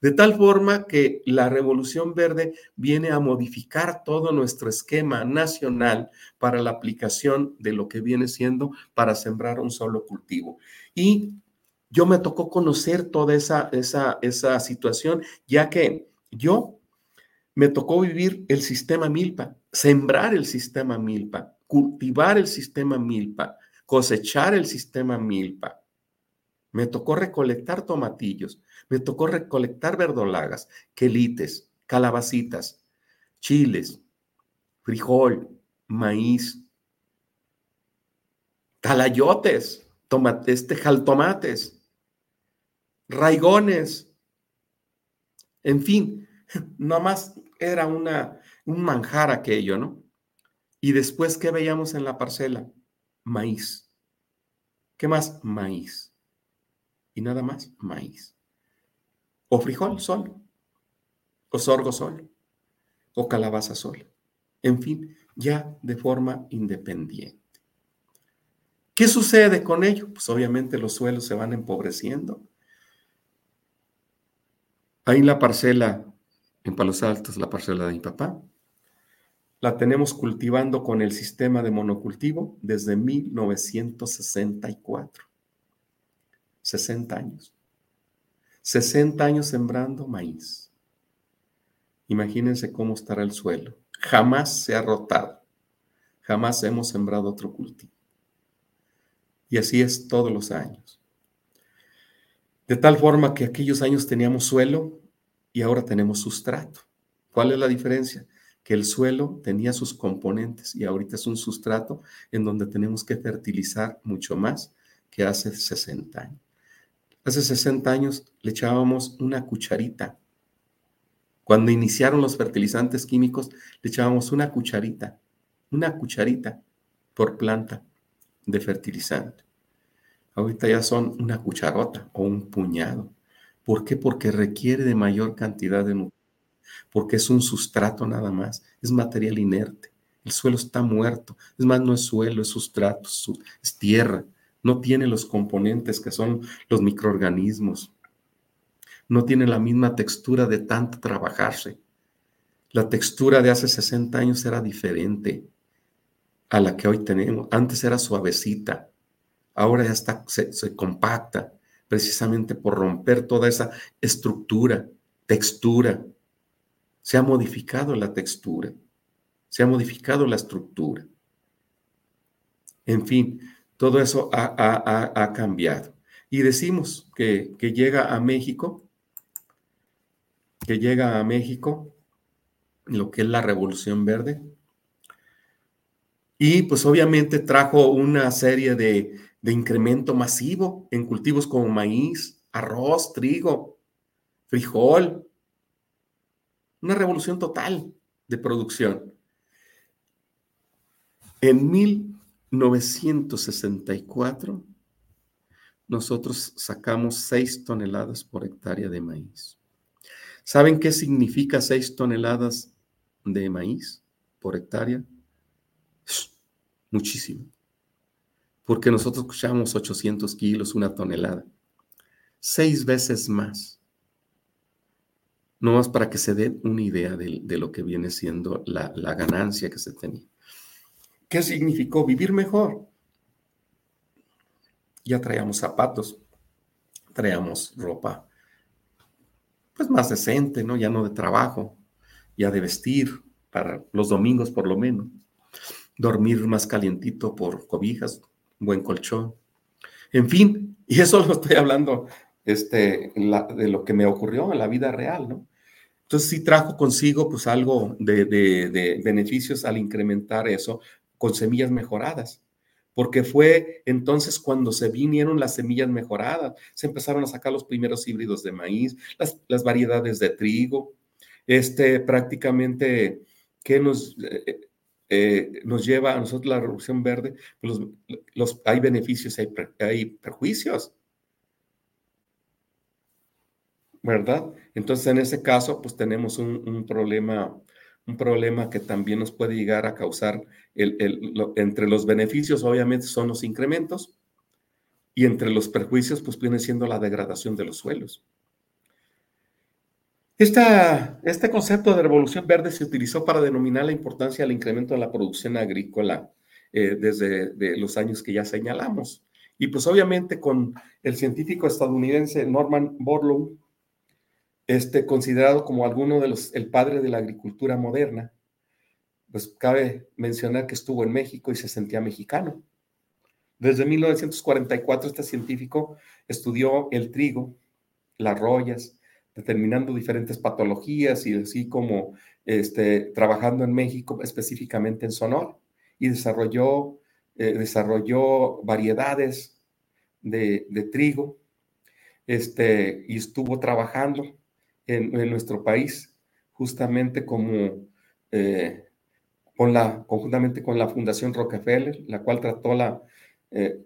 De tal forma que la revolución verde viene a modificar todo nuestro esquema nacional para la aplicación de lo que viene siendo para sembrar un solo cultivo. Y yo me tocó conocer toda esa, esa, esa situación, ya que yo me tocó vivir el sistema milpa, sembrar el sistema milpa, cultivar el sistema milpa, cosechar el sistema milpa. Me tocó recolectar tomatillos, me tocó recolectar verdolagas, quelites, calabacitas, chiles, frijol, maíz, talayotes, tomates, jaltomates, raigones, en fin, nomás era una, un manjar aquello, ¿no? Y después, ¿qué veíamos en la parcela? Maíz. ¿Qué más? Maíz. Y nada más, maíz o frijol solo, o sorgo solo, o calabaza solo. En fin, ya de forma independiente. ¿Qué sucede con ello? Pues obviamente los suelos se van empobreciendo. Ahí la parcela en Palos Altos, la parcela de mi papá, la tenemos cultivando con el sistema de monocultivo desde 1964. 60 años. 60 años sembrando maíz. Imagínense cómo estará el suelo. Jamás se ha rotado. Jamás hemos sembrado otro cultivo. Y así es todos los años. De tal forma que aquellos años teníamos suelo y ahora tenemos sustrato. ¿Cuál es la diferencia? Que el suelo tenía sus componentes y ahorita es un sustrato en donde tenemos que fertilizar mucho más que hace 60 años. Hace 60 años le echábamos una cucharita. Cuando iniciaron los fertilizantes químicos, le echábamos una cucharita, una cucharita por planta de fertilizante. Ahorita ya son una cucharota o un puñado. ¿Por qué? Porque requiere de mayor cantidad de nutrientes. Porque es un sustrato nada más, es material inerte. El suelo está muerto. Es más, no es suelo, es sustrato, es tierra no tiene los componentes que son los microorganismos, no tiene la misma textura de tanto trabajarse. La textura de hace 60 años era diferente a la que hoy tenemos. Antes era suavecita, ahora ya está, se, se compacta, precisamente por romper toda esa estructura, textura. Se ha modificado la textura, se ha modificado la estructura. En fin, todo eso ha, cambiado. Y decimos que, llega a México, que llega a México lo que es la Revolución Verde. Y pues obviamente trajo una serie de, de incremento masivo en cultivos como maíz, arroz, trigo, frijol. Una revolución total de producción. En 1964, nosotros sacamos 6 toneladas por hectárea de maíz. ¿Saben qué significa 6 toneladas de maíz por hectárea? Muchísimo porque nosotros escuchamos 800 kilos, una tonelada, seis veces más. No más para que se den una idea de, lo que viene siendo la, la ganancia que se tenía. ¿Qué significó vivir mejor? Ya traíamos zapatos, traíamos ropa, pues más decente, ¿no? Ya no de trabajo, ya de vestir, para los domingos por lo menos. Dormir más calientito por cobijas, buen colchón. En fin, y eso lo estoy hablando este, de lo que me ocurrió en la vida real, ¿no? Entonces sí trajo consigo pues algo de, de, beneficios al incrementar eso con semillas mejoradas, porque fue entonces cuando se vinieron las semillas mejoradas, se empezaron a sacar los primeros híbridos de maíz, las, las variedades de trigo, este prácticamente que nos eh, eh, nos lleva a nosotros la revolución verde, pues los, hay beneficios, hay, hay perjuicios. ¿Verdad? Entonces, en ese caso, pues tenemos un, problema, un problema que también nos puede llegar a causar, el, entre los beneficios, obviamente, son los incrementos, y entre los perjuicios, pues viene siendo la degradación de los suelos este concepto de revolución verde se utilizó para denominar la importancia del incremento de la producción agrícola eh, desde los años que ya señalamos. Y pues obviamente con el científico estadounidense Norman Borlaug, este, considerado como alguno de los, el padre de la agricultura moderna, pues cabe mencionar que estuvo en México y se sentía mexicano. Desde 1944 este científico estudió el trigo, las rollas, determinando diferentes patologías y así como este, trabajando en México, específicamente en Sonora, y desarrolló, eh, desarrolló variedades de, trigo este, y estuvo trabajando en, nuestro país justamente como eh, con la, conjuntamente con la Fundación Rockefeller, la cual trató la, eh,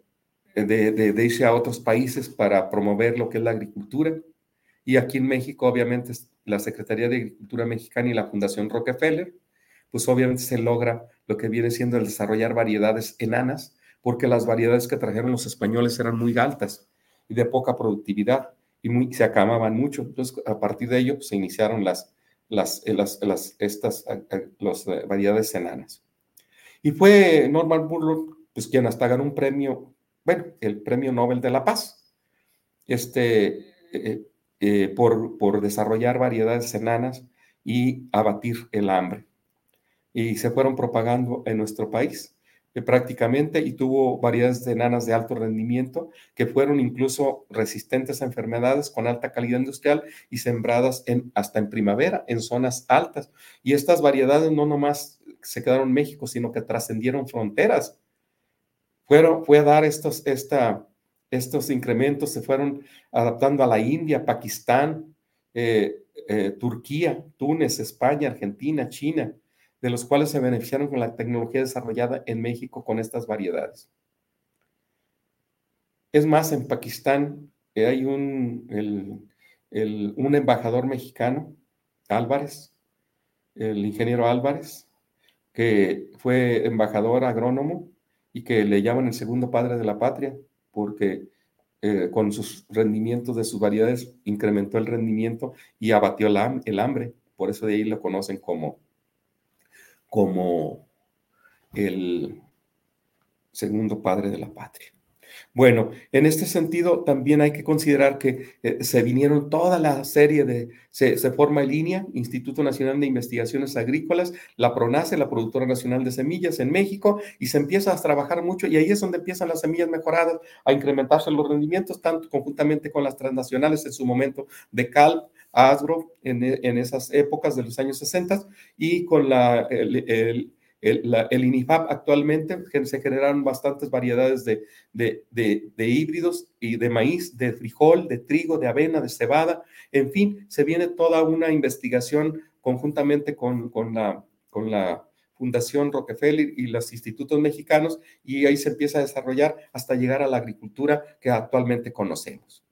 de, de irse a otros países para promover lo que es la agricultura. Y aquí en México, obviamente, la Secretaría de Agricultura Mexicana y la Fundación Rockefeller, pues obviamente se logra lo que viene siendo el desarrollar variedades enanas, porque las variedades que trajeron los españoles eran muy altas y de poca productividad y muy, se acamaban mucho. Entonces, a partir de ello, pues, se iniciaron las, las, eh, las, las estas las eh, variedades enanas. Y fue Norman Burlock, pues quien hasta ganó un premio, bueno, el Premio Nobel de la Paz. Este, eh, eh, por, por, desarrollar variedades enanas y abatir el hambre. Y se fueron propagando en nuestro país eh, prácticamente y tuvo variedades de enanas de alto rendimiento que fueron incluso resistentes a enfermedades con alta calidad industrial y sembradas en, hasta en primavera en zonas altas. Y estas variedades no nomás se quedaron en México, sino que trascendieron fronteras. Fueron, fue a dar estos, esta, estos incrementos se fueron adaptando a la India, Pakistán, eh, eh, Turquía, Túnez, España, Argentina, China, de los cuales se beneficiaron con la tecnología desarrollada en México con estas variedades. Es más, en Pakistán eh, hay un, un embajador mexicano, Álvarez, el ingeniero Álvarez, que fue embajador agrónomo y que le llaman el segundo padre de la patria porque eh, con sus rendimientos de sus variedades incrementó el rendimiento y abatió el hambre. Por eso de ahí lo conocen como, como el segundo padre de la patria. Bueno, en este sentido también hay que considerar que eh, se vinieron toda la serie de, se, forma en línea, Instituto Nacional de Investigaciones Agrícolas, la PRONACE, la Productora Nacional de Semillas en México, y se empieza a trabajar mucho y ahí es donde empiezan las semillas mejoradas a incrementarse los rendimientos, tanto conjuntamente con las transnacionales en su momento de CAL, ASGRO en, en esas épocas de los años 60 y con la, el el, INIFAP actualmente se generaron bastantes variedades de, de, híbridos y de maíz, de frijol, de trigo, de avena, de cebada. En fin, se viene toda una investigación conjuntamente con, con, la, con la Fundación Rockefeller y los institutos mexicanos y ahí se empieza a desarrollar hasta llegar a la agricultura que actualmente conocemos.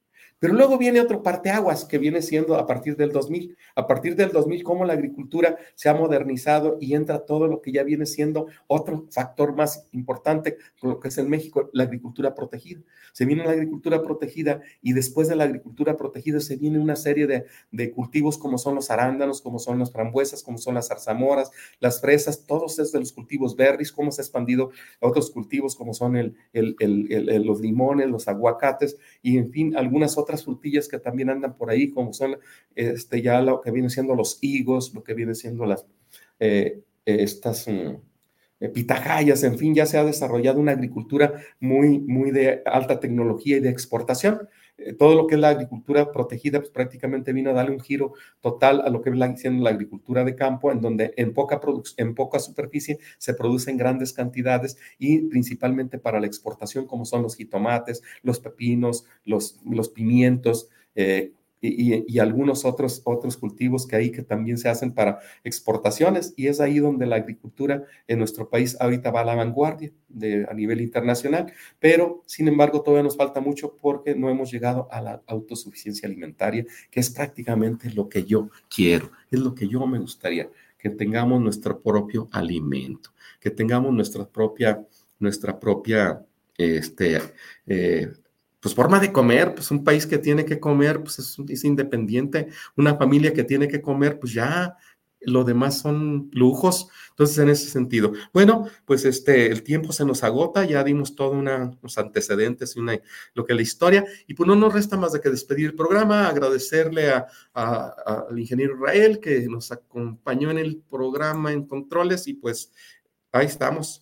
Pero luego viene otro parteaguas que viene siendo a partir del 2000. A partir del 2000, cómo la agricultura se ha modernizado y entra todo lo que ya viene siendo otro factor más importante, lo que es en México, la agricultura protegida. Se viene la agricultura protegida y después de la agricultura protegida se viene una serie de, de cultivos como son los arándanos, como son las frambuesas, como son las zarzamoras, las fresas, todos esos los cultivos berries, cómo se ha expandido otros cultivos como son el, el, los limones, los aguacates y en fin, algunas otras frutillas que también andan por ahí, como son este, ya lo que viene siendo los higos, lo que viene siendo las, eh, estas mm, eh, pitahayas, en fin, ya se ha desarrollado una agricultura muy, muy de alta tecnología y de exportación. Eh, todo lo que es la agricultura protegida, pues prácticamente vino a darle un giro total a lo que viene siendo la agricultura de campo, en donde en poca, en poca superficie se producen grandes cantidades y principalmente para la exportación, como son los jitomates, los pepinos, los, los pimientos, eh, y, algunos otros, otros cultivos que hay que también se hacen para exportaciones y es ahí donde la agricultura en nuestro país ahorita va a la vanguardia a nivel internacional, pero sin embargo todavía nos falta mucho porque no hemos llegado a la autosuficiencia alimentaria, que es prácticamente lo que yo quiero, es lo que yo me gustaría, que tengamos nuestro propio alimento, que tengamos nuestra propia, nuestra propia este, eh, pues forma de comer, pues un país que tiene que comer, pues es, independiente, una familia que tiene que comer, pues ya lo demás son lujos. Entonces, en ese sentido, bueno, pues este, el tiempo se nos agota, ya dimos todos unos antecedentes y una, lo que es la historia, y pues no nos resta más de que despedir el programa, agradecerle al ingeniero Israel que nos acompañó en el programa en controles y pues ahí estamos.